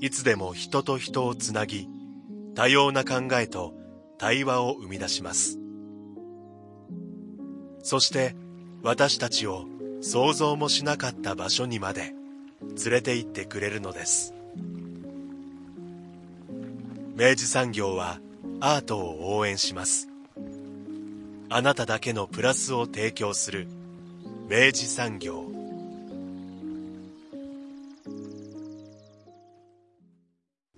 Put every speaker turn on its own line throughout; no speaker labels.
いつでも人と人をつなぎ、多様な考えと対話を生み出します。そして私たちを想像もしなかった場所にまで連れて行ってくれるのです。明治産業はアートを応援します。あなただけのプラスを提供する明治産業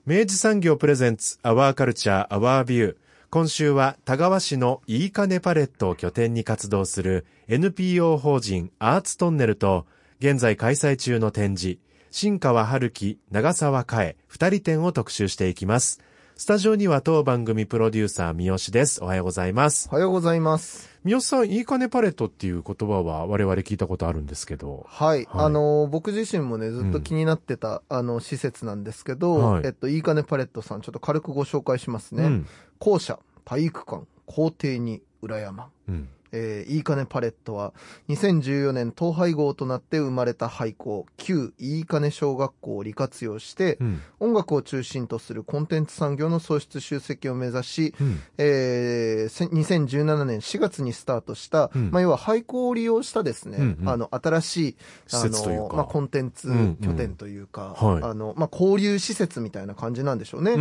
明治産業プレゼンツアワーカルチャーアワービュー今週は田川市のいいかねパレットを拠点に活動する NPO 法人アーツトンネルと現在開催中の展示新川春樹長沢佳恵二人展を特集していきます。スタジオには当番組プロデューサー三好です。おはようございます。
おはようございます。
三好さん、いいかねパレットっていう言葉は我々聞いたことあるんですけど。
はい。はい、あの、僕自身もね、ずっと気になってた、うん、あの、施設なんですけど、はい、えっと、いいかねパレットさん、ちょっと軽くご紹介しますね。うん、校舎、体育館、校庭に裏山。うんえー、いいかねパレットは、2014年統廃合となって生まれた廃校、旧いいかね小学校を利活用して、うん、音楽を中心とするコンテンツ産業の創出集積を目指し、うん、えー、2017年4月にスタートした、うん、まあ、要は廃校を利用したですね、うんうん、あの、新しい、あの、まあ、コンテンツ拠点というか、うんうん、あの、まあ、交流施設みたいな感じなんでしょうね。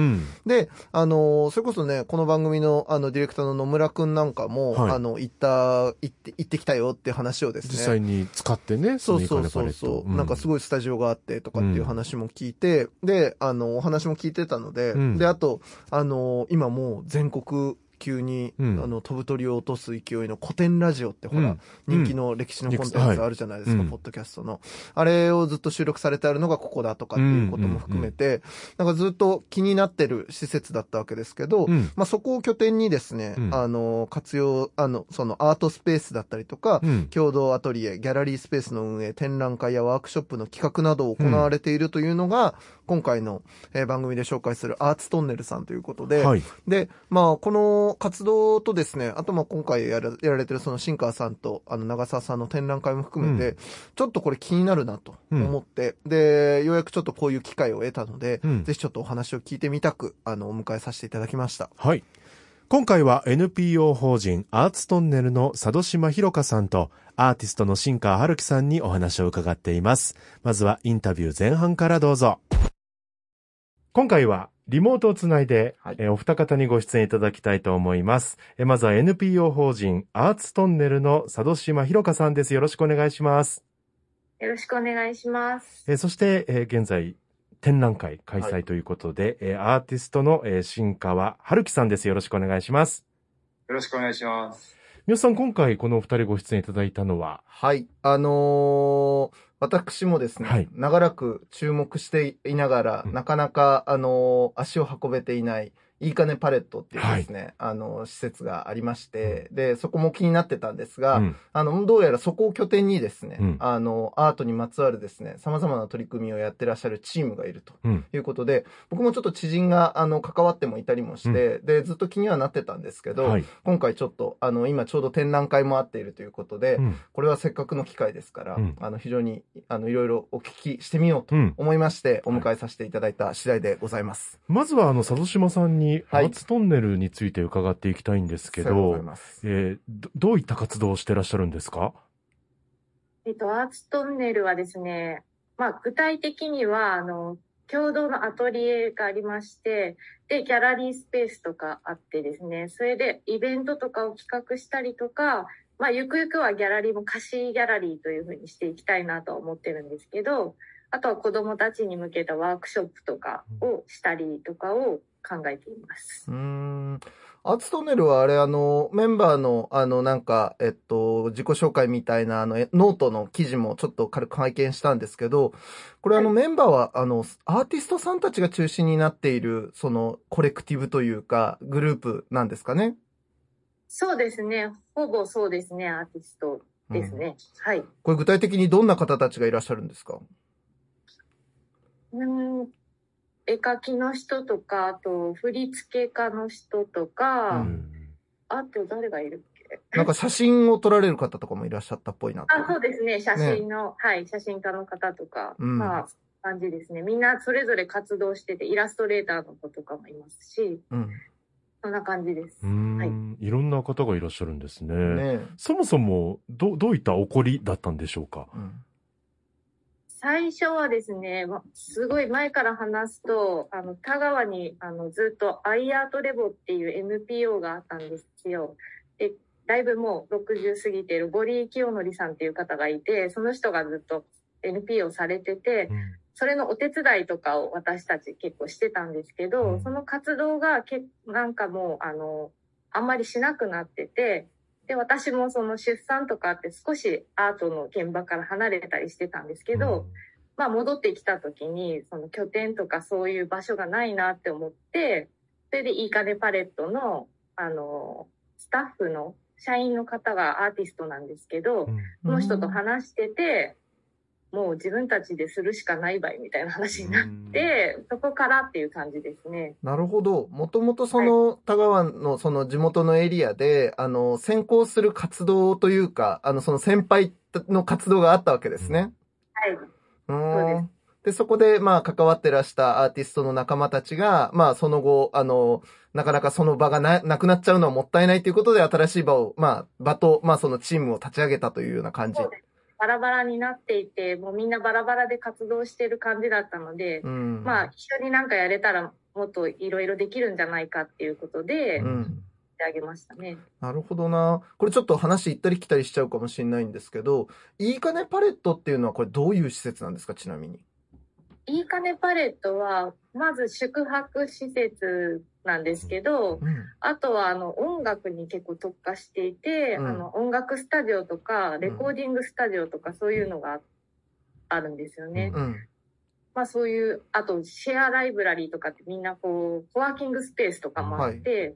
で、あの、それこそね、この番組の、あの、ディレクターの野村くんなんかも、はい、あの、行った行って、行ってきたよって話をですね。
実際に使ってね、
そうそうそうそう、うん、なんかすごいスタジオがあってとかっていう話も聞いて、うん、で、あの、お話も聞いてたので、うん、で、あと、あの、今もう全国急に、うん、あの飛ぶ鳥を落とす勢いの古典ラジオってほら、うん、人気の歴史のコンテンツあるじゃないですか、ポッドキャストの。あれをずっと収録されてあるのがここだとかっていうことも含めて、なんかずっと気になってる施設だったわけですけど、まあそこを拠点にですね、あの、活用、あの、そのアートスペースだったりとか、共同アトリエ、ギャラリースペースの運営、展覧会やワークショップの企画などを行われているというのが、今回の、えー、番組で紹介するアーツトンネルさんということで、はい、で、まあ、この活動とですね、あとまあ今回やらやられてるその新川さんと、あの、長澤さんの展覧会も含めて、うん、ちょっとこれ気になるなと思って、うん、で、ようやくちょっとこういう機会を得たので、うん、ぜひちょっとお話を聞いてみたく、あの、お迎えさせていただきました。
はい。今回は NPO 法人アーツトンネルの佐渡島ひろかさんとアーティストの新川春樹さんにお話を伺っています。まずはインタビュー前半からどうぞ。今回はリモートをつないで、はい、えお二方にご出演いただきたいと思います。えまずは NPO 法人アーツトンネルの佐渡島ひろかさんです。よろしくお願いします。
よろしくお願いします。
えそして、え現在、展覧会開催ということで、はい、えアーティストの、え新川春樹さんです。よろしくお願いします。
よろしくお願いします。
皆さん、今回このお二人ご出演いただいたのは？
はい。あのー私もですね、はい、長らく注目していながら、うん、なかなか、あの足を運べていない、いいかねパレットっていうですね、はい、あの、施設がありまして、で、そこも気になってたんですが、うん、あの、どうやらそこを拠点にですね、うん、あの、アートにまつわるですね、様々な取り組みをやってらっしゃるチームがいるということで、うん、僕もちょっと知人が、あの、関わってもいたりもして、で、ずっと気にはなってたんですけど、はい、今回ちょっと、あの、今ちょうど展覧会もあっているということで、これはせっかくの機会ですから、あの、非常に、あの、いろいろお聞きしてみようと思いまして、お迎えさせていただいた次第でございます。
まずは、あの、佐渡島さんに、はい、トンンネルについて伺っていきたいんですけど、えー、どういった活動をしてらっしゃるんですか？
えっと、アーツトンネルはですね、まあ、具体的には、あの、共同のアトリエがありまして、で、ギャラリースペースとかあってですね、それでイベントとかを企画したりとか、まあ、ゆくゆくはギャラリーも貸しギャラリーというふうにしていきたいなと思ってるんですけど、あとは子供たちに向けたワークショップとかをしたりとかを考えています。う
ん。アーツトンネルはあれ、あの、メンバーの、あの、なんか、えっと、自己紹介みたいな、あの、ノートの記事もちょっと軽く拝見したんですけど、これあの、メンバーは、あの、アーティストさんたちが中心になっている、その、コレクティブというか、グループなんですかね？
そうですね。ほぼそうですね、アーティストですね。うん、はい。
これ具体的にどんな方たちがいらっしゃるんですか？
うん、絵描きの人とか、あと振付家の人とか、うん、あと誰がいるっけ？
なんか写真を撮られる方とかもいらっしゃったっぽいな
あ、そうですね。写真の、ね、はい、写真家の方とか、うん、まあ、感じですね。みんなそれぞれ活動してて、イラストレーターの子とかもいますし、うん、そんな感じです。
はい。いろんな方がいらっしゃるんですね。ねそもそも、ど、どういった起こりだったんでしょうか、うん
最初はですね、すごい前から話すと、あの、田川に、あの、ずっとアイアートレボっていう NPO があったんですよ。で、だいぶもう60過ぎているボリー清則さんっていう方がいて、その人がずっと NPO されてて、うん、それのお手伝いとかを私たち結構してたんですけど、うん、その活動がけなんかもう、あの、あんまりしなくなってて、で、私もその出産とかって少しアートの現場から離れたりしてたんですけど、うん、まあ戻ってきた時に、その拠点とかそういう場所がないなって思って、それでいい金パレットの、あの、スタッフの社員の方がアーティストなんですけど、うん、その人と話してて、もう自分たちでするしかないばいみたいな話になって、そこからっていう感じですね。
なるほど。もともとその田川のその地元のエリアで、あの、先行する活動というか、あの、その先輩の活動があったわけですね。
はい。
そうです。で、そこで、まあ、関わってらしたアーティストの仲間たちが、まあ、その後、あの、なかなかその場がな、なくなっちゃうのはもったいないということで、新しい場を、まあ、場と、まあ、そのチームを立ち上げたというような感じ。
バラバラになっていて、もうみんなバラバラで活動してる感じだったので、うん、まあ一緒になんかやれたらもっといろいろできるんじゃないかっていうことで、うん、あげましたね。
なるほどな。これちょっと話行ったり来たりしちゃうかもしれないんですけど、いいかねパレットっていうのはこれどういう施設なんですか、ちなみに。
いいかねパレットは、まず宿泊施設なんですけど、うん、あとはあの音楽に結構特化していて、うん、あの音楽スタジオとかレコーディングスタジオとかそういうのがあるんですよね。うん、まあそういう、あとシェアライブラリーとかってみんなこう、コワーキングスペースとかもあって、はい、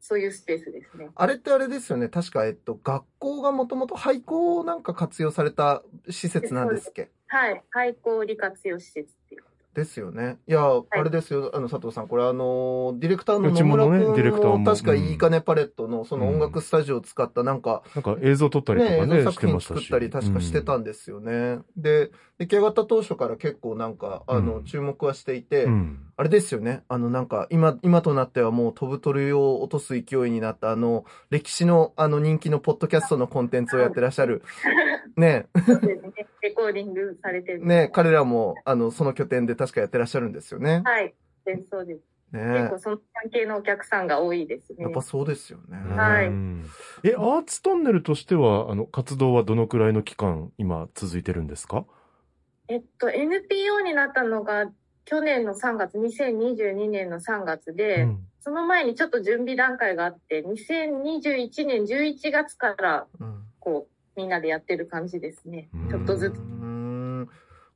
そういうスペースですね。
あれってあれですよね。確か、えっと、学校がもともと廃校なんか活用された施設なんですっけ？
はい。廃校利活用施設っていう。
ですよね。いや、はい、あれですよ、あの、佐藤さん、これあの、ディレクターの野村君も、ね、も。確かいいかねパレットの、その音楽スタジオを使ったなんか、
うん、なんか映像撮ったりとかね、ね映像作品
作ったり確かしてたんですよね。うん、で、出来上がった当初から結構なんか、あの、注目はしていて、うん、あれですよね、あのなんか、今、今となってはもう飛ぶ鳥を落とす勢いになった、あの、歴史のあの人気のポッドキャストのコンテンツをやってらっしゃる、ね。
レコーディングされて
る。ね、彼らも、あの、その拠点で確かやってらっしゃるんですよね。
はい。そうです。ね、結構その関係のお客さんが多いですね。
やっぱそうですよね。
はい。
え、アーツトンネルとしては、あの、活動はどのくらいの期間、今続いてるんですか？
えっと、NPO になったのが、去年の3月、2022年の3月で、うん、その前にちょっと準備段階があって、2021年11月から、こう、みんなでやってる感じですね。ちょっとずつ。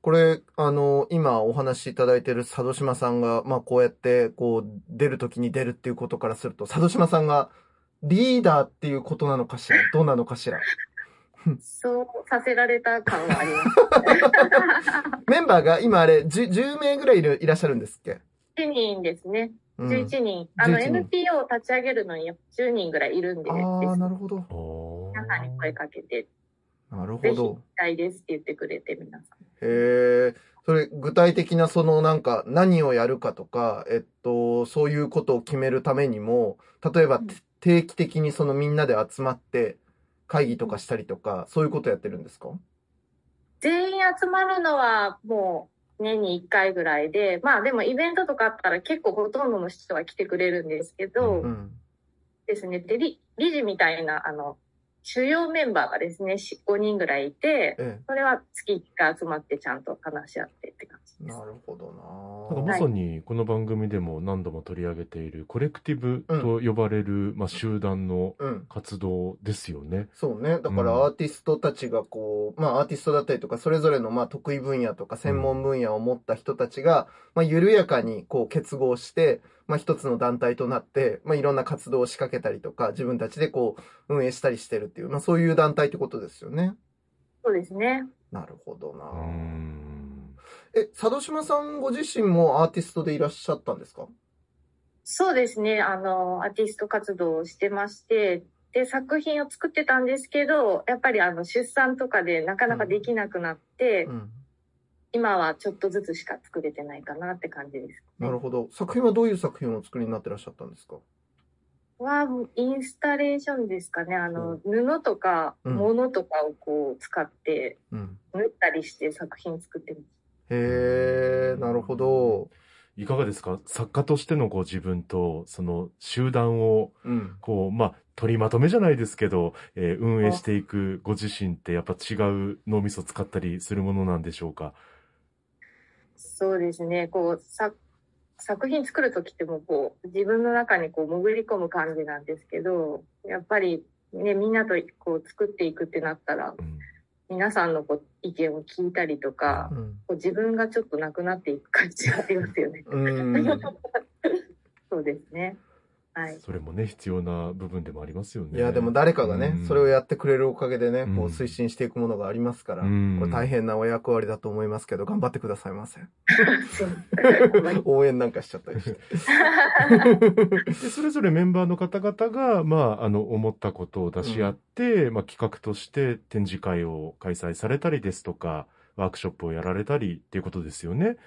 これ、あの、今お話しいただいている佐渡島さんが、まあこうやって、こう、出るときに出るっていうことからすると、佐渡島さんがリーダーっていうことなのかしら？どうなのかしら？
そうさせられた感はあります。
メンバーが今あれ10、10名ぐらいいるいらっしゃるんですっけ
?1 人ですね。11人。あの、NPO を立ち上げるのに10人ぐらいいるんで。あ
あ、なるほど。
皆さんに声かけて。
なるほど。
たいですって言ってくれて、皆さん。
へえ。それ、具体的なそのなんか何をやるかとか、えっと、そういうことを決めるためにも、例えば、定期的にそのみんなで集まって会議とかしたりとか、そういうことやってるんですか？
全員集まるのはもう年に1回ぐらいで、まあでもイベントとかあったら結構ほとんどの人が来てくれるんですけど、うん、ですね。で、理理事みたいな、あの、主要メンバーがですね、5人ぐらいいて、ええ、それは月1回集まってちゃんと話し合ってって感じ
です。なるほど
な。なんかまさにこの番組でも何度も取り上げているコレクティブと呼ばれる、まあ、集団の活動ですよね、うん、
そうね。だからアーティストたちがこう、まあアーティストだったりとか、それぞれのまあ得意分野とか専門分野を持った人たちが、まあ緩やかにこう結合して、まあ、一つの団体となって、まあ、いろんな活動を仕掛けたりとか、自分たちでこう、運営したりしてるっていう、まあ、そういう団体ってことですよね。
そうですね。
なるほどなえ、佐渡島さんご自身もアーティストでいらっしゃったんですか？
そうですね。あの、アーティスト活動をしてまして、で、作品を作ってたんですけど、やっぱりあの、出産とかでなかなかできなくなって、うんうん今はちょっとずつしか作れてないかなって感じです、
ね、なるほど。作品はどういう作品をお作りになってらっしゃったんですか？
は、インスタレーションですかね。あの、布とか、物とかをこう使って、縫ったりして作品作ってます。
へえ、なるほど。
いかがですか？作家としてのご自分と、その集団を、こう、うん、まあ、取りまとめじゃないですけど、えー、運営していくご自身ってやっぱ違う脳みそ使ったりするものなんでしょうか？
そうですね。こう、さ作品作るときってもこう、自分の中にこう潜り込む感じなんですけど、やっぱりね、みんなとこう作っていくってなったら、うん、皆さんのこう意見を聞いたりとか、うん、こう自分がちょっとなくなっていく感じがありますよね。そうですね。はい、
それもね、必要な部分でもありますよね。
いや、でも誰かがね、うん、それをやってくれるおかげでね、こう推進していくものがありますから、うん、これ大変なお役割だと思いますけど、頑張ってくださいませ。応援なんかしちゃったりして。
で、それぞれメンバーの方々が、まあ、あの、思ったことを出し合って、うん、まあ、企画として展示会を開催されたりですとか、ワークショップをやられたりっていうことですよね。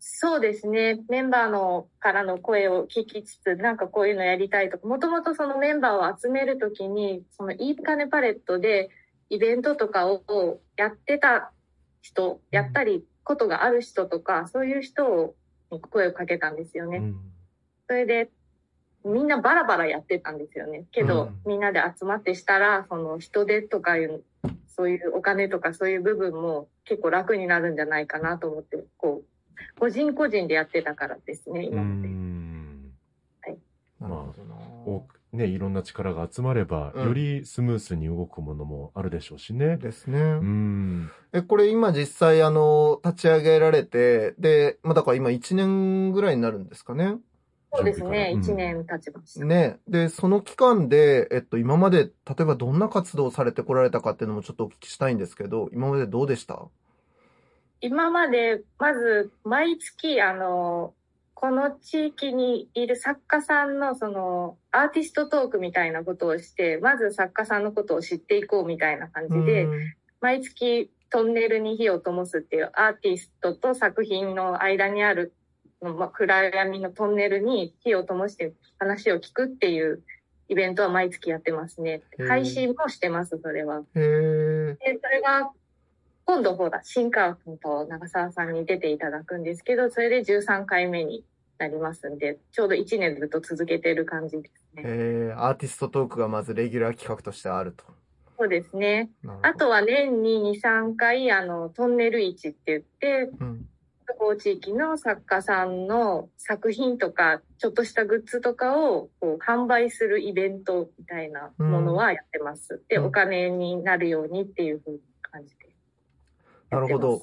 そうですね。メンバーのからの声を聞きつつ、なんかこういうのやりたいとか、もともとそのメンバーを集めるときに、そのいいかねパレットでイベントとかをやってた人、やったりことがある人とか、そういう人を声をかけたんですよね。うん、それで、みんなバラバラやってたんですよね。けど、うん、みんなで集まってしたら、その人手とかいう、そういうお金とかそういう部分も結構楽になるんじゃないかなと思って、こう、個人個人でやってたからですね、今まで。はい。
なるほどな。まあね、いろんな力が集まれば、よりスムースに動くものもあるでしょうしね。
ですね。うん。え、これ今実際あの、立ち上げられて、で、まあだから今1年ぐらいになるんですかね？
そうですね。1年経ちました。
ね。で、その期間で、えっと、今まで、例えばどんな活動をされてこられたかっていうのもちょっとお聞きしたいんですけど、今までどうでした？
今まで、まず、毎月、あの、この地域にいる作家さんの、その、アーティストトークみたいなことをして、まず作家さんのことを知っていこうみたいな感じで、毎月、トンネルに火を灯すっていうアーティストと作品の間にある、まあ、暗闇のトンネルに火を灯して話を聞くっていうイベントは毎月やってますね。配信もしてます、それは。で、それが今度ほら、新川君と長澤さんに出ていただくんですけど、それで13回目になりますんで、ちょうど1年ずっと続けてる感じですね。
えー、アーティストトークがまずレギュラー企画としてあると。
そうですね。あとは年に2、3回、あの、トンネル市って言って、うん、こ地域の作家さんの作品とか、ちょっとしたグッズとかをこう販売するイベントみたいなものはやってます。うん、で、お金になるようにっていうふうな感じで。
なるほど。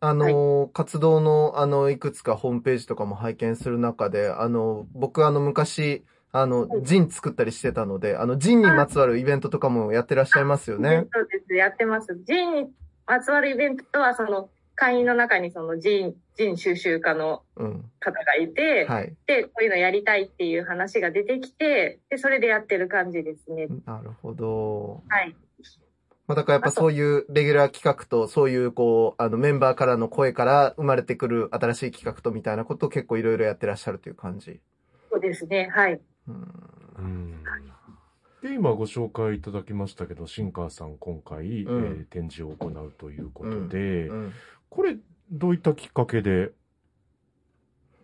あの、はい、活動の、あの、いくつかホームページとかも拝見する中で、あの、僕あの、昔、あの、ジン作ったりしてたので、あの、ジンにまつわるイベントとかもやってらっしゃいますよね。
そうです、やってます。ジンにまつわるイベントは、その、会員の中にそのジン、ジン収集家の方がいて、うんはい、で、こういうのやりたいっていう話が出てきて、で、それでやってる感じですね。
なるほど。
はい。
まあ、だからやっぱそういうレギュラー企画と、そういうこう、あのメンバーからの声から生まれてくる新しい企画とみたいなことを結構いろいろやってらっしゃるという感じ。
そうですね、はい。うん。
で、今ご紹介いただきましたけど、新川さん今回、うん、えー、展示を行うということで、うん。うん、これ、どういったきっかけで？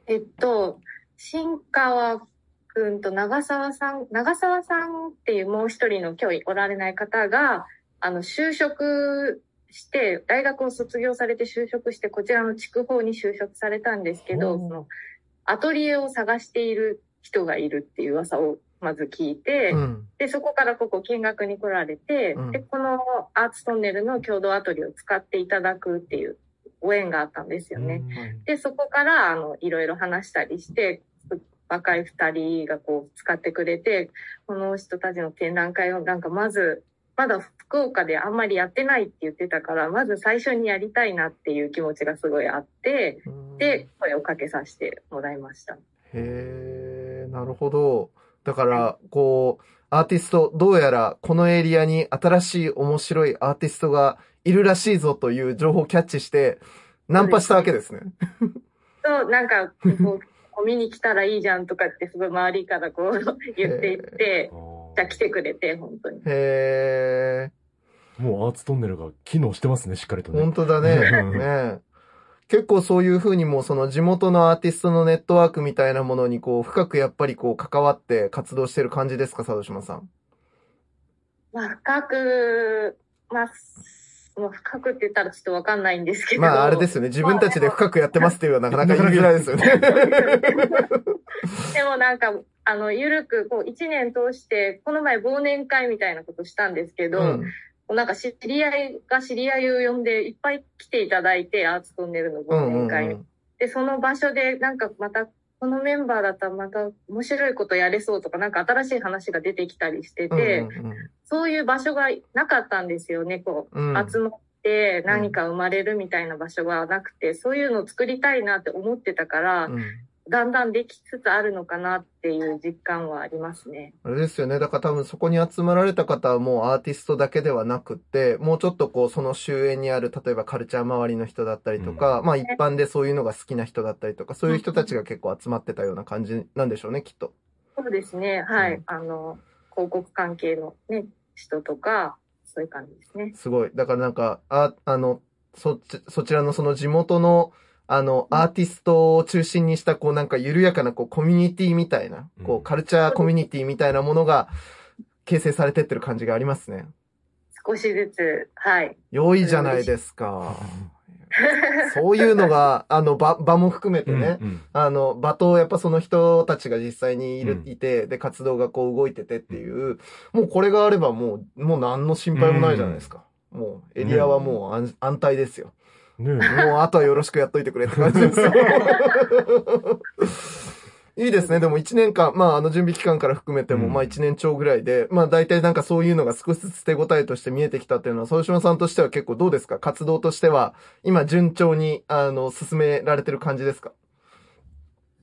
えっと、新川くんと長澤さん、長澤さんっていうもう一人の今日おられない方が、あの、就職して、大学を卒業されて就職して、こちらの筑豊に就職されたんですけど、その、アトリエを探している人がいるっていう噂をまず聞いて、うん、で、そこからここ見学に来られて、うん、で、このアーツトンネルの共同アトリエを使っていただくっていうご縁があったんですよね。うん、で、そこから、あの、いろいろ話したりして、若い二人がこう使ってくれて、この人たちの展覧会をなんかまず、まだ福岡であんまりやってないって言ってたから、まず最初にやりたいなっていう気持ちがすごいあって、で、声をかけさせてもらいました。
へー、なるほど。だから、こう、アーティスト、どうやらこのエリアに新しい面白いアーティストがいるらしいぞという情報をキャッチして、ナンパしたわけですね。
そう、なんか、こう、見に来たらいいじゃんとかってすごい周りからこう言っていって、じゃあ来てくれて、本当に。
へ
ー。もうアーツトンネルが機能してますね、しっかりとね。
本当だね。ね結構そういうふうにもその地元のアーティストのネットワークみたいなものにこう深くやっぱりこう関わって活動してる感じですか、佐渡島さん。
まあ深く、まあ、まあ、深くって言ったらちょっとわかんないんですけど。
まああれですよね。自分たちで深くやってますっていうのはなかなか言いづらいですよね。
でもなんか、あの、ゆるく、こう、一年通して、この前忘年会みたいなことしたんですけど、うん。なんか知り合いが知り合いを呼んでいっぱい来ていただいて、アーツトンネルの忘年会に。で、その場所でなんかまた、このメンバーだったらまた面白いことやれそうとか、なんか新しい話が出てきたりしてて、そういう場所がなかったんですよね、こう、うん、集まって何か生まれるみたいな場所がなくて、そういうのを作りたいなって思ってたから、うんだんだんできつつあるのかなっていう実感はありますね。
あれですよね。だから多分そこに集まられた方はもうアーティストだけではなくって、もうちょっとこうその周辺にある、例えばカルチャー周りの人だったりとか、うん、まあ一般でそういうのが好きな人だったりとか、そういう人たちが結構集まってたような感じなんでしょうね、きっと。
そうですね。はい。うん、あの、広告関係のね、人とか、そういう感じですね。
すごい。だからなんか、あ、あの、そ、そちらのその地元の、あの、アーティストを中心にした、こうなんか緩やかな、こう、コミュニティみたいな、こう、カルチャーコミュニティみたいなものが、形成されてってる感じがありますね。
少しずつ、はい。
良いじゃないですか。そういうのが、あの、場、場も含めてね、うんうん、あの、場と、やっぱその人たちが実際にいる、うん、いて、で、活動がこう動いててっていう、もうこれがあればもう、もう何の心配もないじゃないですか。うん、もう、エリアはもう安,、安泰ですよ。ねもうあとはよろしくやっといてくれって感じですよ。いいですね。でも1年間、まああの準備期間から含めても、まあ1年超ぐらいで、まあ大体なんかそういうのが少しずつ手応えとして見えてきたっていうのは、総島さんとしては結構どうですか？活動としては、今順調に、あの、進められてる感じですか？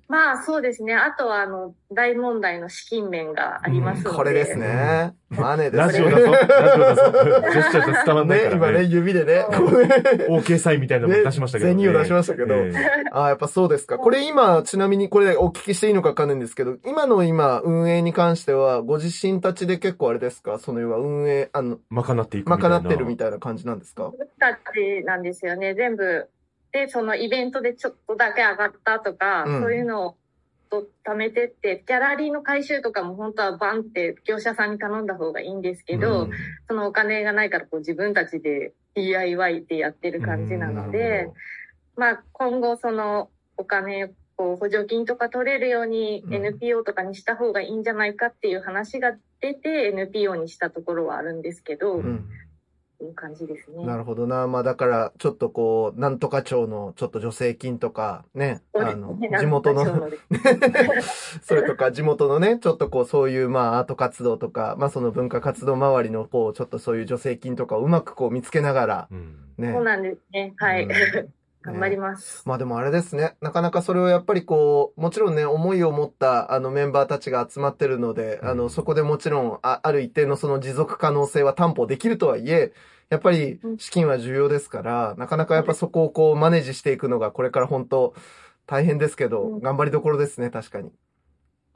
まあそうですね。あとはあの、大問題の資金面がありますので、うん、
これですね。マネです
ね。ラジオだぞ。ラジオだぞ。ジェスチャーじゃ伝わんないから
ね。今ね、指でね。
OK サインみたいなのも出しましたけど、
ね。銭を出しましたけど。えー、ああ、やっぱそうですか。これ今、ちなみにこれお聞きしていいのかわかんないんですけど、今の今、運営に関しては、ご自身たちで結構あれですか？その要は運営、あの、
賄っていく
みたいな。賄ってるみたいな感じなんですか？
たちなんですよね。全部。で、そのイベントでちょっとだけ上がったとか、うん、そういうのをと貯めてって、ギャラリーの回収とかも本当はバンって業者さんに頼んだ方がいいんですけど、うん、そのお金がないからこう自分たちで DIY でやってる感じなので、まあ今後そのお金こう補助金とか取れるように NPO とかにした方がいいんじゃないかっていう話が出て NPO にしたところはあるんですけど、うんいう感じですね。
なるほどな。まあだから、ちょっとこう、なんとか町のちょっと助成金とか、ね、あの、地元の、それとか地元のね、ちょっとこう、そういうまあアート活動とか、まあその文化活動周りのこう、ちょっとそういう助成金とかをうまくこう見つけながら、
ね。そうなんですね。はい。うん頑張ります、
まあでもあれですね。なかなかそれをやっぱりこう、もちろんね、思いを持ったあのメンバーたちが集まってるので、うん、あの、そこでもちろんあ、ある一定のその持続可能性は担保できるとはいえ、やっぱり資金は重要ですから、なかなかやっぱそこをこうマネージしていくのがこれから本当大変ですけど、頑張りどころですね、確かに。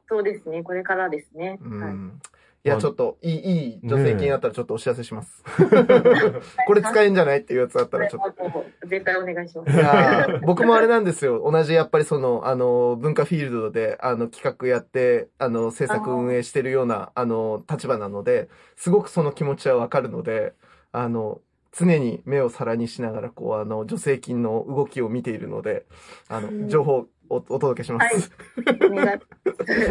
そうですね、これからですね。
うん、いや、ちょっと、いい、いい助成金あったらちょっとお知らせします。これ使えんじゃないっていうやつあったらちょっ
と。絶対お願いします。いや
僕もあれなんですよ。同じやっぱりその、あの、文化フィールドで、あの、企画やって、あの、制作運営してるような、あの、立場なので、すごくその気持ちはわかるので、あの、常に目を皿にしながら、こう、あの、助成金の動きを見ているので、あの、情報おお届けします。はい、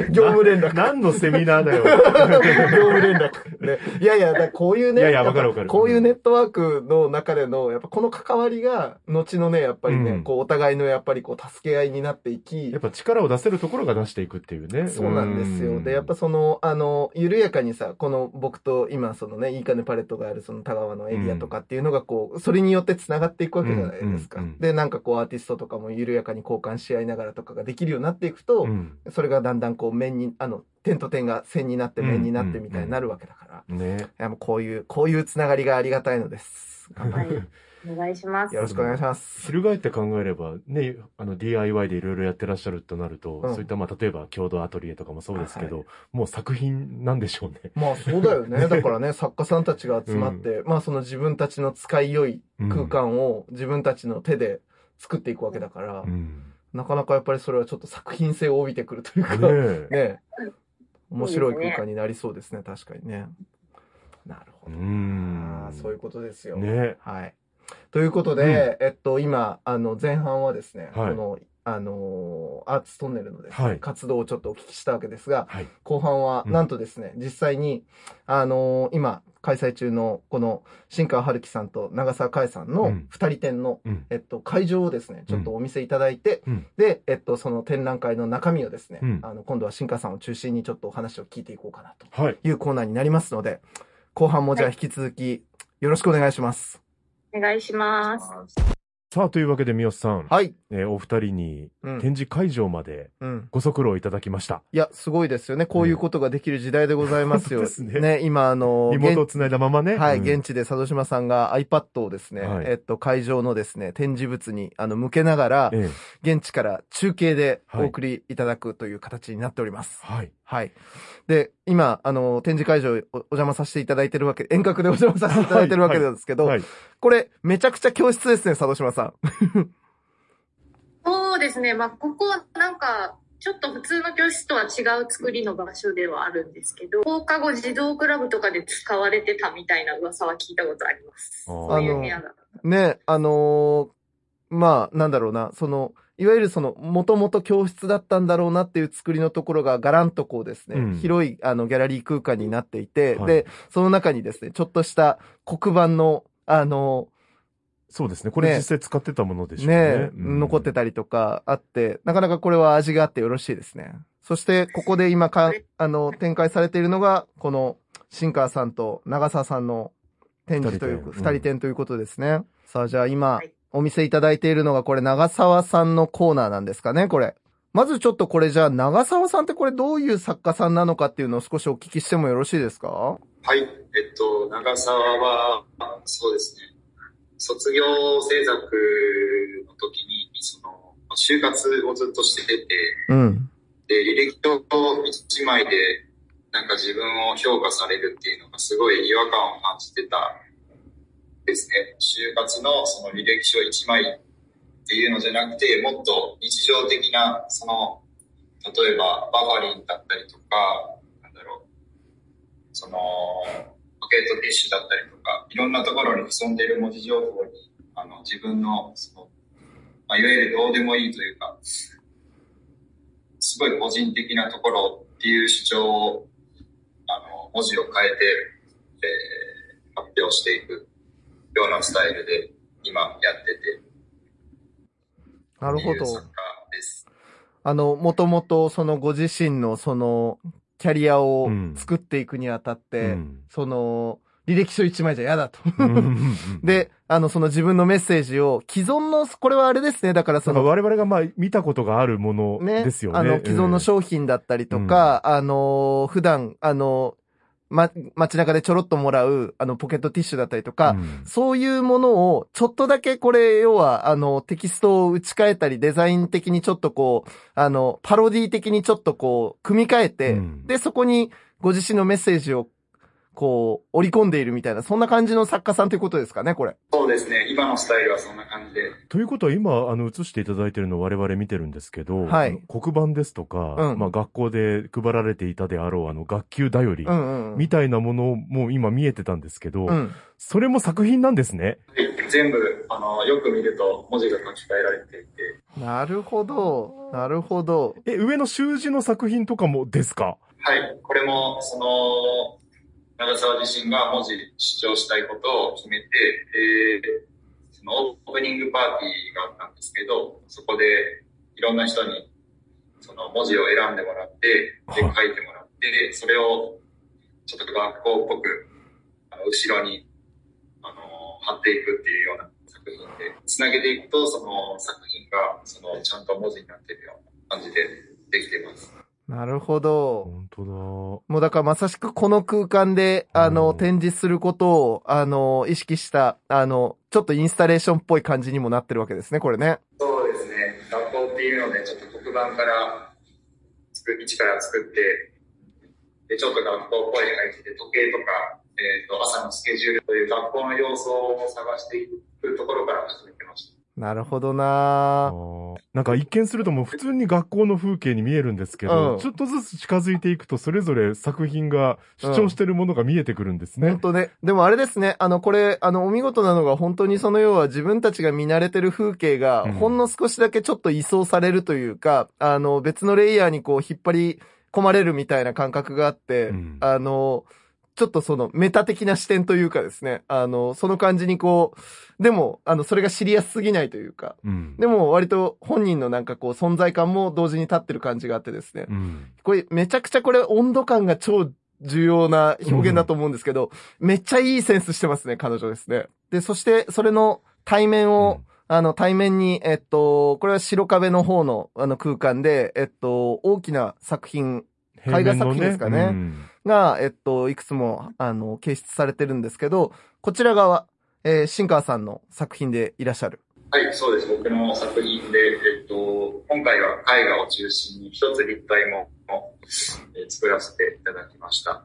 業務連絡。
何のセミナーだよ。
業務連絡。ね、いやいや、こういうね、い
やいや、わかるわかる。
こういうネットワークの中での、やっぱこの関わりが、後のね、やっぱりね、うん、こう、お互いのやっぱりこう、助け合いになっていき。
やっぱ力を出せるところが出していくっていうね。
そうなんですよ。で、やっぱその、あの、緩やかにさ、この僕と今、そのね、いいかねパレットがあるその田川のエリアとかっていうのがこう、それによって繋がっていくわけじゃないですか。で、なんかこう、アーティストとかも緩やかに交換し合いながらとかができるようになっていくと、うん、それがだんだんこう面に、あの、点と点が線になって面になってみたいになるわけだから。うんうんうん、ね。いやもうこういう、こういうつながりがありがたいのです。
はい。お願いします。
よろしくお願いします。
翻って考えれば、ね、あの DIY でいろいろやってらっしゃるとなると、うん、そういったまあ例えば共同アトリエとかもそうですけど、はい、もう作品なんでしょうね。
まあそうだよね。だからね、作家さんたちが集まって、うん、まあその自分たちの使い良い空間を自分たちの手で作っていくわけだから、うんなかなかやっぱりそれはちょっと作品性を帯びてくるというか、ねね面白い空間になりそうですね、確かにね。なるほど。うんそういうことですよ。ね。はい。ということで、うん、えっと、今、あの、前半はですね、はい、この、あのー、アーツトンネルのですね、はい、活動をちょっとお聞きしたわけですが、はい、後半は、なんとですね、うん、実際に、あのー、今、開催中の、この、新川春樹さんと長澤海さんの二人展の、うん、えっと、会場をですね、ちょっとお見せいただいて、うん、で、えっと、その展覧会の中身をですね、うん、あの、今度は新川さんを中心にちょっとお話を聞いていこうかなとい。うコーナーになりますので、後半もじゃあ引き続き、よろしくお願いします。
お願いします。
さあ、というわけで、三好さん。
はい。
えー、お二人に、展示会場まで、ご足労いただきました、
うん。いや、すごいですよね。こういうことができる時代でございますよ。ですね。ね、今、あの、
リモートを繋いだままね。
はい、うん、現地で佐渡島さんが iPad をですね、はい、えっと、会場のですね、展示物に、あの、向けながら、ええ、現地から中継でお送りいただくという形になっております。
はい。
はい。で、今、あの、展示会場お邪魔させていただいてるわけ、遠隔でお邪魔させていただいてるわけなんですけど、はいはい、これ、めちゃくちゃ教室ですね、佐渡島さん。
そうですね。まあ、ここはなんか、ちょっと普通の教室とは違う作りの場所ではあるんですけど、放課後児童クラブとかで使われてたみたいな噂は聞いたことあります。そういう部屋だ。
ね、あのー、まあ、なんだろうな、その、いわゆるその、もともと教室だったんだろうなっていう作りのところがガランとこうですね、うん、広いあのギャラリー空間になっていて、はい、で、その中にですね、ちょっとした黒板の、あの、
そうですね。これ実際使ってたものでしょうね。ね、
うん、残ってたりとかあって、なかなかこれは味があってよろしいですね。そして、ここで今か、あの、展開されているのが、この、新川さんと長澤さんの展示という、二人展ということですね。うん、さあ、じゃあ今、はいお見せいただいているのがこれ長澤さんのコーナーなんですかね、これ。まずちょっとこれじゃあ長澤さんってこれどういう作家さんなのかっていうのを少しお聞きしてもよろしいですか？は
い。えっと、長澤は、そうですね。卒業制作の時に、その、就活をずっとしてて、
うん。
で、履歴書一枚で、なんか自分を評価されるっていうのがすごい違和感を感じてたですね、就活のその履歴書1枚っていうのじゃなくて、もっと日常的な、その、例えばバファリンだったりとか、なんだろう、その、ポケットティッシュだったりとか、いろんなところに潜んでいる文字情報に、あの、自分の、その、まあ、いわゆるどうでもいいというか、すごい個人的なところっていう主張を、あの、文字を変えて、えー、発表していく。ようなスタイルで今やってて。
なるほど。あの、もともとそのご自身のそのキャリアを作っていくにあたって、うん、その、履歴書一枚じゃ嫌だと。で、あの、その自分のメッセージを、既存の、これはあれですね、だからその。
我々がまあ見たことがあるものですよね。
ねあの、既存の商品だったりとか、うん、あの、普段、あの、ま、街中でちょろっともらう、あの、ポケットティッシュだったりとか、うん、そういうものを、ちょっとだけこれ、要は、あの、テキストを打ち替えたり、デザイン的にちょっとこう、あの、パロディ的にちょっとこう、組み替えて、うん、で、そこに、ご自身のメッセージをこう、織り込んでいるみたいな、そんな感じの作家さんということですかね、これ。
そうですね。今のスタイルはそんな感じで。
ということは今、あの、映していただいてるのを我々見てるんですけど、
はい。
黒板ですとか、うん、まあ学校で配られていたであろう、あの、学級だより、みたいなものも今見えてたんですけど、うん、それも作品なんですね。
はい。全部、あの、よく見ると文字が書き換えられていて。
なるほど。なるほど。
え、上の習字の作品とかもですか？
はい。これも、その、長澤自身が文字主張したいことを決めて、えー、そのオープニングパーティーがあったんですけど、そこでいろんな人にその文字を選んでもらって、で、書いてもらって、それをちょっと学校っぽく、あの、後ろに、あの、貼っていくっていうような作品で、つなげていくと、その作品が、その、ちゃんと文字になってるような感じでできています。
なるほど。
本当だ。
もうだからまさしくこの空間で、あの、展示することを、あの、意識した、あの、ちょっとインスタレーションっぽい感じにもなってるわけですね、これね。
そうですね。学校っていうので、ちょっと黒板から、作一から作って、で、ちょっと学校っぽい配置で、時計とか、えっ、ー、と、朝のスケジュールという学校の様子を探していくところから始めてました。
なるほどな。
なんか一見するともう普通に学校の風景に見えるんですけど、うん、ちょっとずつ近づいていくとそれぞれ作品が主張してるものが見えてくるんですね。
本当ね。でもあれですね、あのこれ、あのお見事なのが本当にその要は自分たちが見慣れてる風景がほんの少しだけちょっと移送されるというか、うん、あの別のレイヤーにこう引っ張り込まれるみたいな感覚があって、うん、あの、ちょっとそのメタ的な視点というかですね、あの、その感じにこう、でも、あの、それが知りやすすぎないというか、うん、でも割と本人のなんかこう存在感も同時に立ってる感じがあってですね、うん、これめちゃくちゃこれ温度感が超重要な表現だと思うんですけど、うん、めっちゃいいセンスしてますね、彼女ですね。で、そしてそれの対面を、あの、対面に、えっと、これは白壁の方の、あの空間で、えっと、大きな作品、絵画作品ですかね。ねが、えっと、いくつも、あの、掲出されてるんですけど、こちら側、えー、新川さんの作品でいらっしゃる。
はい、そうです。僕の作品で、えっと、今回は絵画を中心に一つ立体も、えー、作らせていただきました。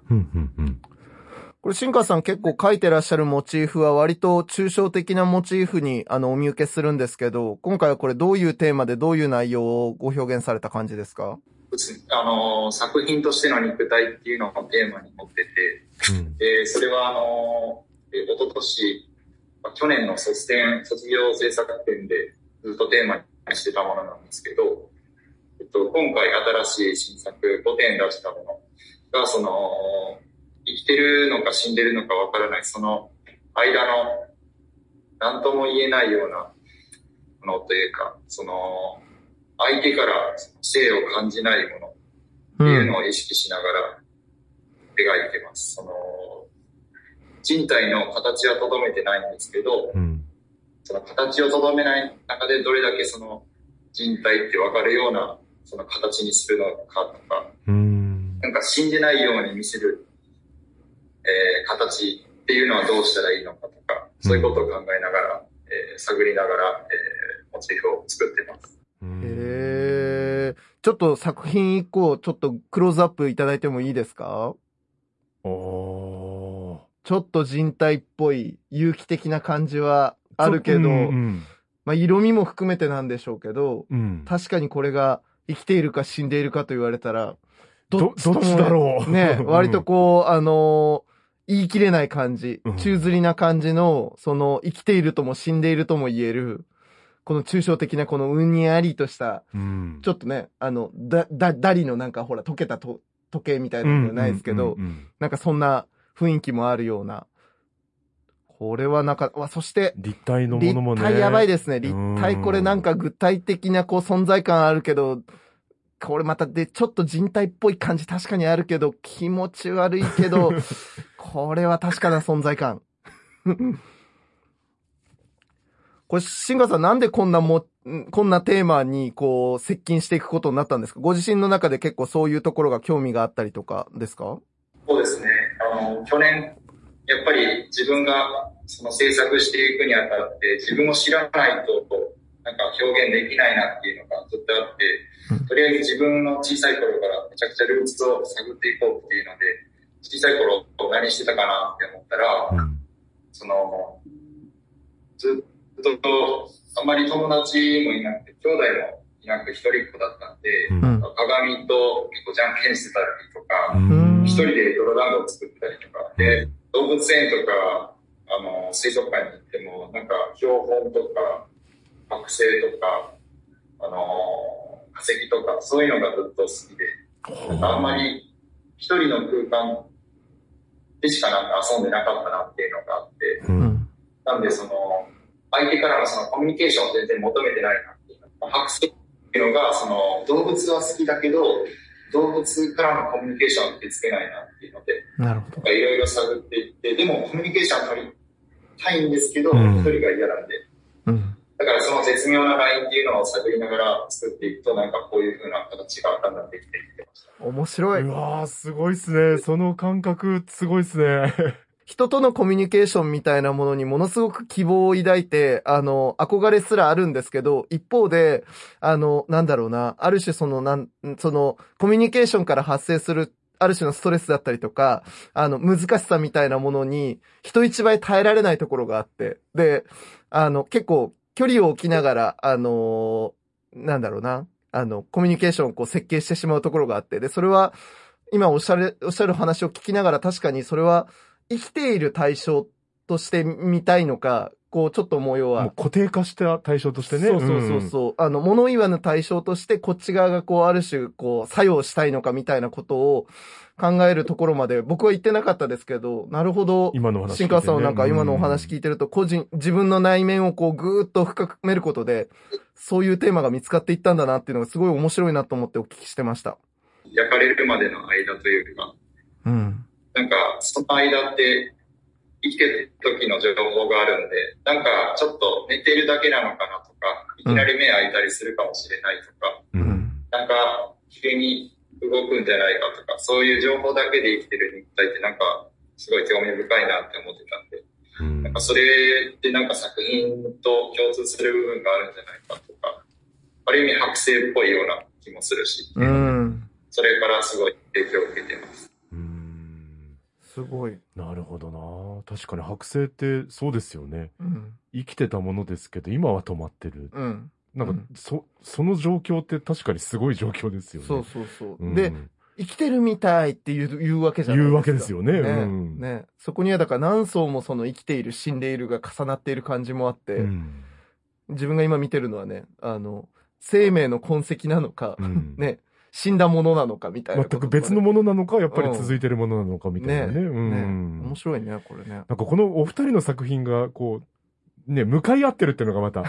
これ、新川さん結構描いてらっしゃるモチーフは割と抽象的なモチーフにあのお見受けするんですけど、今回はこれどういうテーマでどういう内容をご表現された感じですか？
あの、作品としての肉体っていうのをテーマに持ってて、うん、えそれはあの、えー、一昨年、去年の卒展、卒業制作展でずっとテーマにしてたものなんですけど、えっと、今回新しい新作5点出したものが、その、生きてるのか死んでるのかわからない、その間の、何とも言えないようなものというか、その、相手から性を感じないものっていうのを意識しながら描いてます。その人体の形はとどめてないんですけど、うん、その形をとどめない中でどれだけその人体って分かるようなその形にするのかとか、うん、なんか死んでないように見せる、えー、形っていうのはどうしたらいいのかとか、そういうことを考えながら、えー、探りながら、えー、モチーフを作ってます。
へえ。ちょっと作品一個、ちょっとクローズアップいただいてもいいですか？おちょっと人体っぽい有機的な感じはあるけど、うんうん、まあ色味も含めてなんでしょうけど、うん、確かにこれが生きているか死んでいるかと言われたら、
どっちだろ
う。ね、割とこう、あのー、言い切れない感じ、宙吊りな感じの、その、生きているとも死んでいるとも言える、この抽象的なこのうんにありとした、うん、ちょっとね、あの、だ、だ、ダリのなんかほら溶けたと時計みたいなのじゃないですけど、なんかそんな雰囲気もあるような。これはなんか、わ、そして、
立体のものも
ね。立体やばいですね。立体これなんか具体的なこう存在感あるけど、これまたで、ちょっと人体っぽい感じ確かにあるけど、気持ち悪いけど、これは確かな存在感。これ、シンガさんなんでこんなも、こんなテーマにこう、接近していくことになったんですか？ご自身の中で結構そういうところが興味があったりとかですか？
そうですね。あの、去年、やっぱり自分がその制作していくにあたって、自分を知らないと、なんか表現できないなっていうのがずっとあって、とりあえず自分の小さい頃からめちゃくちゃルーツを探っていこうっていうので、小さい頃何してたかなって思ったら、うん、その、ずっと、あんまり友達もいなくて、兄弟もいなく一人っ子だったんで、うん、鏡と結構じゃんけんしてたりとか、一、人で泥団子を作ったりとか、で、動物園とか、あの、水族館に行っても、なんか、標本とか、惑星とか、あの、化石とか、そういうのがずっと好きで、なんかあんまり一人の空間でしかなんか遊んでなかったなっていうのがあって、うん、なんでその、相手からのそのコミュニケーションを全然求めてないなっていう。剥製っていうのが、その、動物は好きだけど、動物からのコミュニケーションってつけないなっていうので、
なるほど。
いろいろ探っていって、でもコミュニケーション取りたいんですけど、一、うん、人が嫌なんで、うん、だからその絶妙なラインっていうのを探りながら作っていくと、なんかこういう風な形がだんだんできてきてました。
面白い。
うわー、すごいっすね。その感覚、すごいっすね。
人とのコミュニケーションみたいなものにものすごく希望を抱いて、あの、憧れすらあるんですけど、一方で、あの、なんだろうな、ある種その、なん、その、コミュニケーションから発生する、ある種のストレスだったりとか、あの、難しさみたいなものに、人一倍耐えられないところがあって、で、あの、結構、距離を置きながら、あの、なんだろうな、あの、コミュニケーションをこう設計してしまうところがあって、で、それは、今おっしゃる、おっしゃる話を聞きながら確かにそれは、生きている対象として見たいのか、こう、ちょっと模様は。
固定化した対象としてね。
そうそうそうそう、うん、あの、物言わぬ対象として、こっち側がこう、ある種、こう、作用したいのかみたいなことを考えるところまで、僕は言ってなかったですけど、なるほど。
今の話、ね。
新川さんのなんか今のお話聞いてると、個人、自分の内面をこう、ぐーっと深めることで、そういうテーマが見つかっていったんだなっていうのがすごい面白いなと思ってお聞きしてました。
焼かれるまでの間というか、うん。なんか、その間って、生きてる時の情報があるんで、なんかちょっと寝てるだけなのかなとか、いきなり目開いたりするかもしれないとか、うん、なんか急に動くんじゃないかとか、そういう情報だけで生きてる肉体ってなんかすごい興味深いなって思ってたんで、うん、なんかそれってなんか作品と共通する部分があるんじゃないかとか、ある意味剥製っぽいような気もするし、うん、それからすごい影響を受けてます。
すごい。
なるほどな。確かに剥製ってそうですよね。うん、生きてたものですけど、今は止まってる。うん。なんか、うん、そ、その状況って確かにすごい状況ですよね。
そうそうそう。うん、で、生きてるみたいって言う言うわけじゃない
ですか。言うわけですよね。
ね。
うん、
ねそこにはだから何層もその生きている、死んでいるが重なっている感じもあって、うん、自分が今見てるのはね、あの、生命の痕跡なのか、うん、ね、死んだものなのかみたいな、
全く別のものなのか、やっぱり続いてるものなのかみたいなね。ね。うん、
ね。面白いね、これね。
なんかこのお二人の作品が、こう、ね、向かい合ってるっていうのがまた。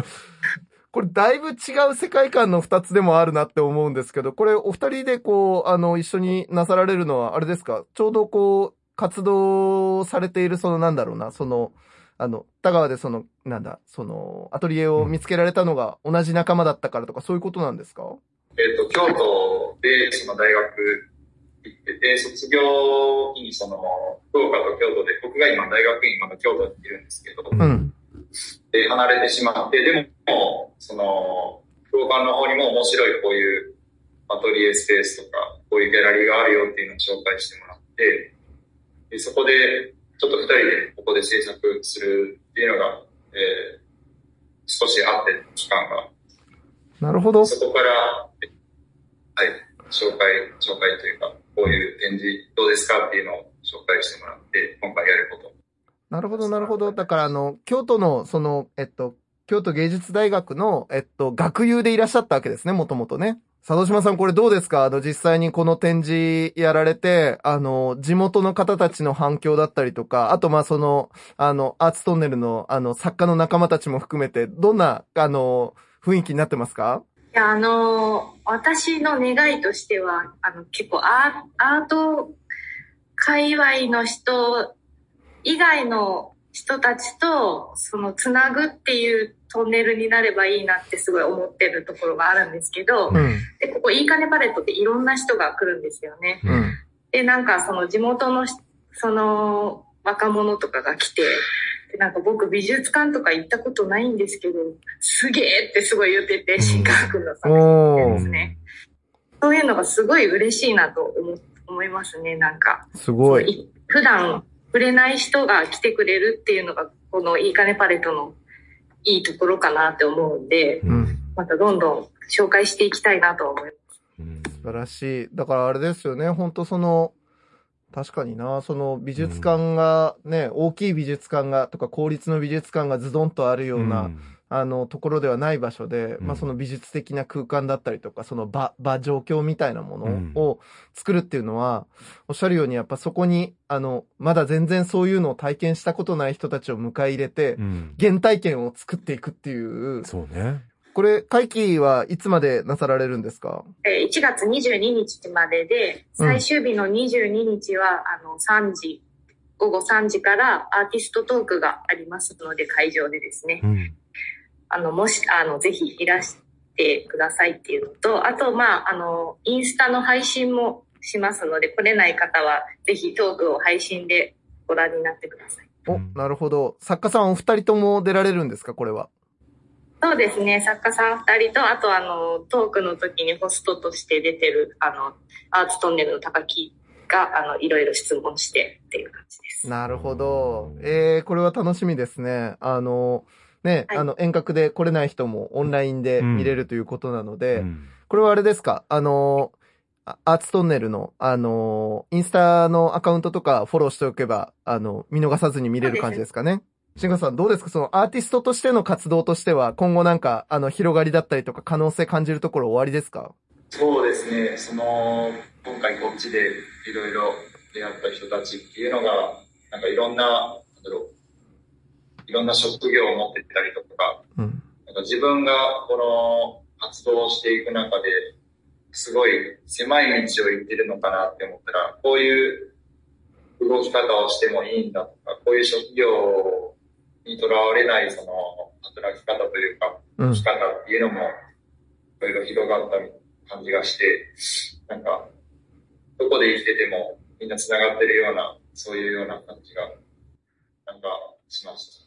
これだいぶ違う世界観の二つでもあるなって思うんですけど、これお二人でこう、あの、一緒になさられるのは、あれですか？ちょうどこう、活動されている、そのなんだろうな、その、あの、田川でその、なんだ、その、アトリエを見つけられたのが同じ仲間だったからとか、そういうことなんですか？
えっ、ー、と、京都でその大学行ってて、卒業期にその、福岡と京都で、僕が今大学院まだ京都にいるんですけど、うん、で、離れてしまって、でも、その、福岡の方にも面白いこういうアトリエスペースとか、こういうギャラリーがあるよっていうのを紹介してもらって、でそこで、ちょっと二人でここで制作するっていうのが、えー、少しあって、期間が。
なるほど。
そこから、はい、紹介、紹介というか、こういう展示どうですかっていうのを紹介してもらって、今回やること。
なるほど、なるほど。だから、あの、京都の、その、えっと、京都芸術大学の、えっと、学友でいらっしゃったわけですね、もともとね。佐渡島さん、これどうですか？あの、実際にこの展示やられて、あの、地元の方たちの反響だったりとか、あと、ま、その、あの、アーツトンネルの、あの、作家の仲間たちも含めて、どんな、あの、雰囲気になってますか？
や、あの、私の願いとしては、あの、結構アート界隈の人以外の人たちと、その、つなぐっていうトンネルになればいいなってすごい思ってるところがあるんですけど、うん、で、ここ、いいかねパレットっていろんな人が来るんですよね。うん、で、なんかその地元の、その、若者とかが来て、でなんか僕美術館とか行ったことないんですけど、すげえってすごい言ってて、新川君の作品ですね。そういうのがすごい嬉しいなと思っ思いますね、なんか。
すごい。
普段触れない人が来てくれるっていうのが、このいいかねパレットのいいところかなって思うんで、うん、またどんどん紹介していきたいなと思います。
素晴らしい。だからあれですよね、本当その、確かにな、その美術館がね、うん、大きい美術館がとか公立の美術館がズドンとあるような、うん、あの、ところではない場所で、うん、まあその美術的な空間だったりとか、その場、場状況みたいなものを作るっていうのは、おっしゃるようにやっぱそこに、あの、まだ全然そういうのを体験したことない人たちを迎え入れて、原体験を作っていくっていう。
そうね。
これ、会期はいつまでなさられるんですか？
え1月22日までで、最終日の22日は、あの、3時、午後3時からアーティストトークがありますので、会場でですね。うん、あの、もし、あの、ぜひいらしてくださいっていうのと、あと、まあ、あの、インスタの配信もしますので、来れない方は、ぜひトークを配信でご覧になってください。
お、なるほど。作家さんお二人とも出られるんですかこれは？
そうですね。作家さん二人と、あとあの、トークの時にホストとして出てる、あの、アーツトンネルの高木が、あの、いろいろ質問してっていう感じです。
なるほど。えー、これは楽しみですね。あの、ね、はい、あの、遠隔で来れない人もオンラインで見れるということなので、うん、これはあれですか？あの、アーツトンネルの、あの、インスタのアカウントとかフォローしておけば、あの、見逃さずに見れる感じですかね？シンガさんどうですか？そのアーティストとしての活動としては、今後なんか、あの、広がりだったりとか可能性感じるところ終わりですか？
そうですね。その、今回こっちでいろいろ出会った人たちっていうのが、なんかいろんな、なんだろう、いろんな職業を持ってたりとか、うん、なんか自分がこの活動をしていく中で、すごい狭い道を行ってるのかなって思ったら、こういう動き方をしてもいいんだとか、こういう職業にとらわれないその働き方というか、生き方っていうのも、いろいろ広がった感じがして、なんか、どこで生きててもみんな繋がってるような、そういうような感じが、なんかしまし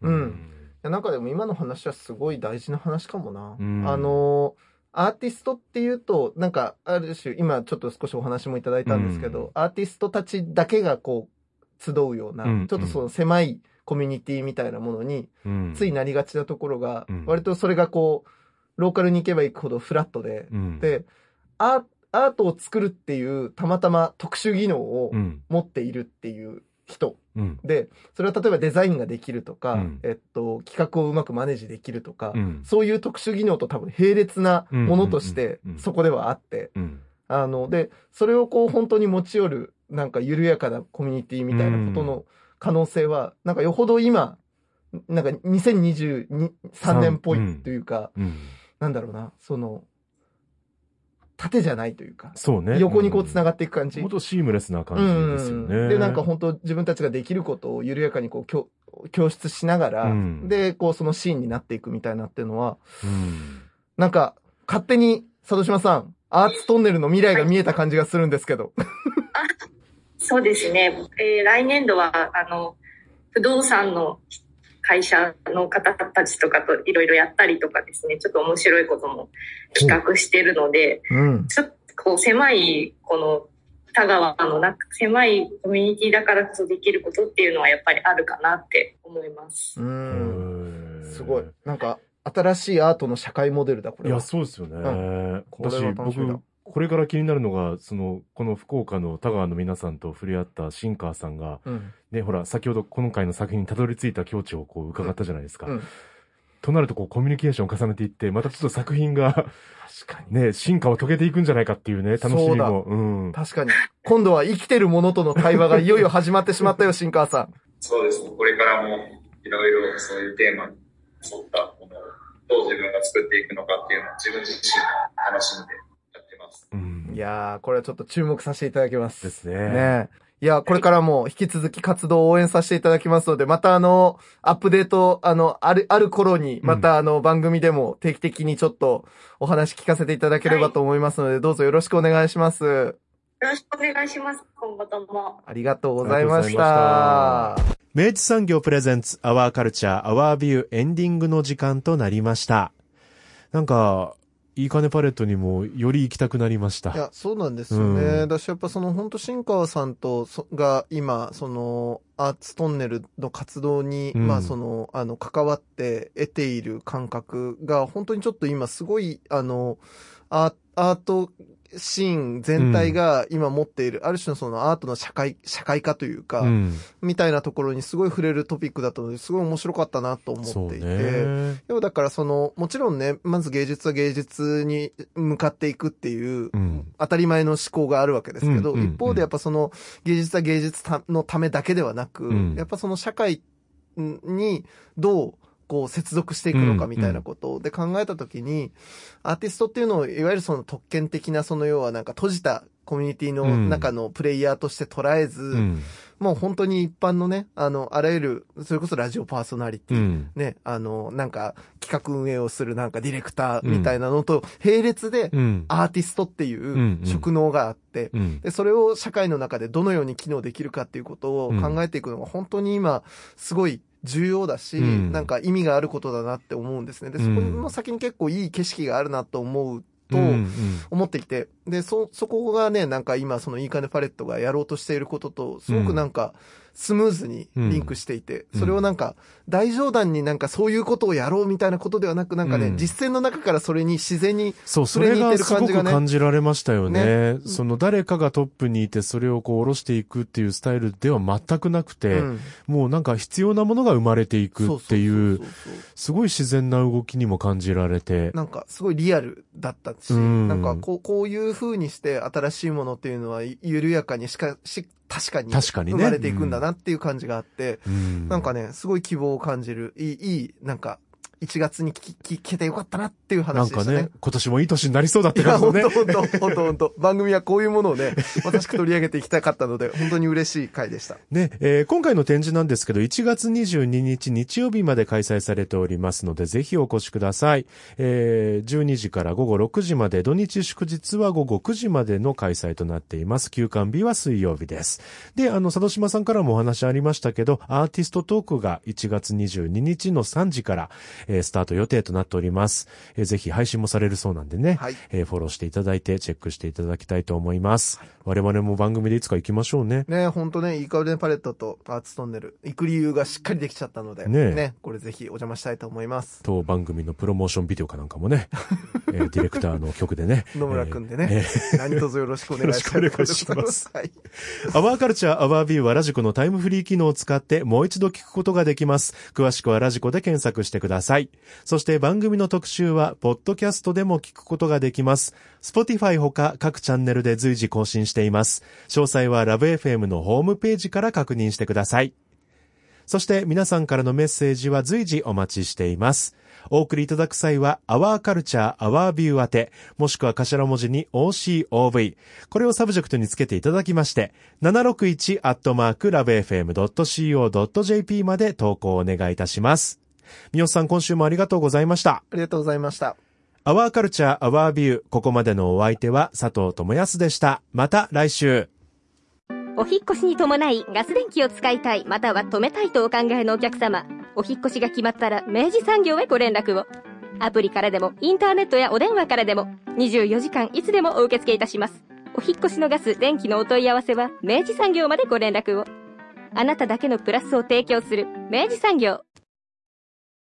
た。
うん。なんかでも今の話はすごい大事な話かもな。うん、あのアーティストっていうと、なんか、ある種、今ちょっと少しお話もいただいたんですけど、うん、アーティストたちだけがこう、集うような、うん、ちょっとその狭いコミュニティみたいなものに、ついなりがちなところが、割とそれがこう、ローカルに行けば行くほどフラットで、で、アートを作るっていうたまたま特殊技能を持っているっていう人、うん、で、それは例えばデザインができるとか、うん、えっと、企画をうまくマネージできるとか、うん、そういう特殊技能と多分並列なものとしてそこではあって、あの、で、それをこう本当に持ち寄る、なんか緩やかなコミュニティみたいなことの可能性は、なんかよほど今、なんか2023年っぽいというか、うんうん、なんだろうな、その、縦じゃないというか。
そうね。
横にこう繋がっていく感じ。
本当シームレスな感じですよね。
で、なんか本当自分たちができることを緩やかにこう、教教室しながら、うん、で、こうそのシーンになっていくみたいなっていうのは、うん、なんか、勝手に、佐渡島さん、アーツトンネルの未来が見えた感じがするんですけど。
そうですね。えー、来年度は、あの、不動産の会社の方たちとかといろいろやったりとかですね、ちょっと面白いことも企画してるので、うん、ちょっとこう狭い、この田川の中、狭いコミュニティだからこそできることっていうのはやっぱりあるかなって思います。う
ん。すごい。なんか、新しいアートの社会モデルだ、これ
は。いや、そうですよね。うん、これは楽しみだ。これから気になるのが、その、この福岡の田川の皆さんと触れ合ったシンカーさんが、うん、ね、ほら、先ほど今回の作品にたどり着いた境地をこう伺ったじゃないですか。うん、となると、こう、コミュニケーションを重ねていって、またちょっと作品が、確かに。ね、進化を遂げていくんじゃないかっていうね、楽しみも。う
うん。確かに。今度は生きてるものとの対話がいよいよ始まってしまったよ、シンカーさん。
そうですね。これからも、いろいろそういうテーマに沿ったものを、どう自分が作っていくのかっていうのを自分自身が楽しんでます。
うん、いやー、これはちょっと注目させていただきます。
ですね。
ねいや、これからも引き続き活動を応援させていただきますので、またあの、アップデート、あの、ある、ある頃に、またあの、番組でも定期的にちょっとお話聞かせていただければと思いますので、はい、どうぞよろしくお願いします。よ
ろしくお願いします。今後とも。
ありがとうございました。
明治産業プレゼンツアワーカルチャーアワービューエンディングの時間となりました。なんか、いい金パレットにもより行きたくなりました。
いや、そうなんですよね。うん、だし、やっぱその、本当新川さんと、が今、その、アーツトンネルの活動に、うん、まあその、あの、関わって得ている感覚が、本当にちょっと今すごい、あの、アートシーン全体が今持っている、うん、ある種のそのアートの社会、社会化というか、うん、みたいなところにすごい触れるトピックだったので、すごい面白かったなと思っていて、要だからその、もちろんね、まず芸術は芸術に向かっていくっていう、当たり前の思考があるわけですけど、うん、一方でやっぱその、芸術は芸術のためだけではなく、やっぱその社会にどうこう接続していくのかみたいなことで考えたときに、アーティストっていうのを、いわゆるその特権的な、その要はなんか閉じたコミュニティの中のプレイヤーとして捉えず、うん、もう本当に一般のね、あの、あらゆる、それこそラジオパーソナリティ、うん、ね、あの、なんか企画運営をするなんかディレクターみたいなのと並列で、アーティストっていう職能があって、うん、で、それを社会の中でどのように機能できるかっていうことを考えていくのが本当に今、すごい重要だし、うん、なんか意味があることだなって思うんですね。で、そこの先に結構いい景色があるなと思うと思っていて、で、そ、そこがね、なんか今そのいい金パレットがやろうとしていることと、すごくなんか、スムーズにリンクしていて、うん、それをなんか、大冗談になんかそういうことをやろうみたいなことではなく、なんかね、うん、実践の中からそれに自然に、
そう、それがすごく感じられましたよね。ね。その誰かがトップにいて、それをこう下ろしていくっていうスタイルでは全くなくて、うん、もうなんか必要なものが生まれていくっていう、すごい自然な動きにも感じられて。
なんかすごいリアルだったし、なんかこう、こういう風にして新しいものっていうのは緩やかにしか、し確かに確かに生まれていくんだなっていう感じがあって、うん、なんかね、すごい希望を感じる、いい、いい、なんか、1月に聞聞けてよかったなっていう話でしたね。なんかね、
今年もいい年になりそうだった感じね。
いや、本当本当本当本当 番組はこういうものをね、まさしく取り上げていきたかったので、本当に嬉しい回でした。
ね、えー、今回の展示なんですけど、1月22日日曜日まで開催されておりますので、ぜひお越しください。えー、12時から午後6時まで、土日祝日は午後9時までの開催となっています。休館日は水曜日です。で、あの、佐渡島さんからもお話ありましたけど、アーティストトークが1月22日の3時から、えー、スタート予定となっております。えー、ぜひ配信もされるそうなんでね、はい、えー、フォローしていただいてチェックしていただきたいと思います。はい、我々も番組でいつか行きましょうね。
ね、ほんとね、イカウデパレットとアーツトンネル、行く理由がしっかりできちゃったので、ね、ねこれぜひお邪魔したいと思います。
当番組のプロモーションビデオかなんかもね、えー、ディレクターの曲でね。
野村くんでね、えー、何卒よろしくお願いします。よろしくお願いします。はい。
Our Culture, Our View はラジコのタイムフリー機能を使ってもう一度聞くことができます。詳しくはラジコで検索してください。そして番組の特集は、ポッドキャストでも聞くことができます。Spotify ほか各チャンネルで随時更新しています。詳細はラブ f m のホームページから確認してください。そして皆さんからのメッセージは随時お待ちしています。お送りいただく際は、 Our Culture, Our View 宛て、もしくは頭文字に OCOV。これをサブジェクトにつけていただきまして、761アットマークラブ FM.co.jp まで投稿をお願いいたします。三好さん、今週もありがとうございました。
ありがとうございました。
アワーカルチャー、アワービュー。ここまでのお相手は佐藤智康でした。また来週。
お引越しに伴いガス電気を使いたい、または止めたいとお考えのお客様。お引越しが決まったら明治産業へご連絡を。アプリからでも、インターネットやお電話からでも、24時間いつでもお受け付けいたします。お引越しのガス、電気のお問い合わせは、明治産業までご連絡を。あなただけのプラスを提供する、明治産業。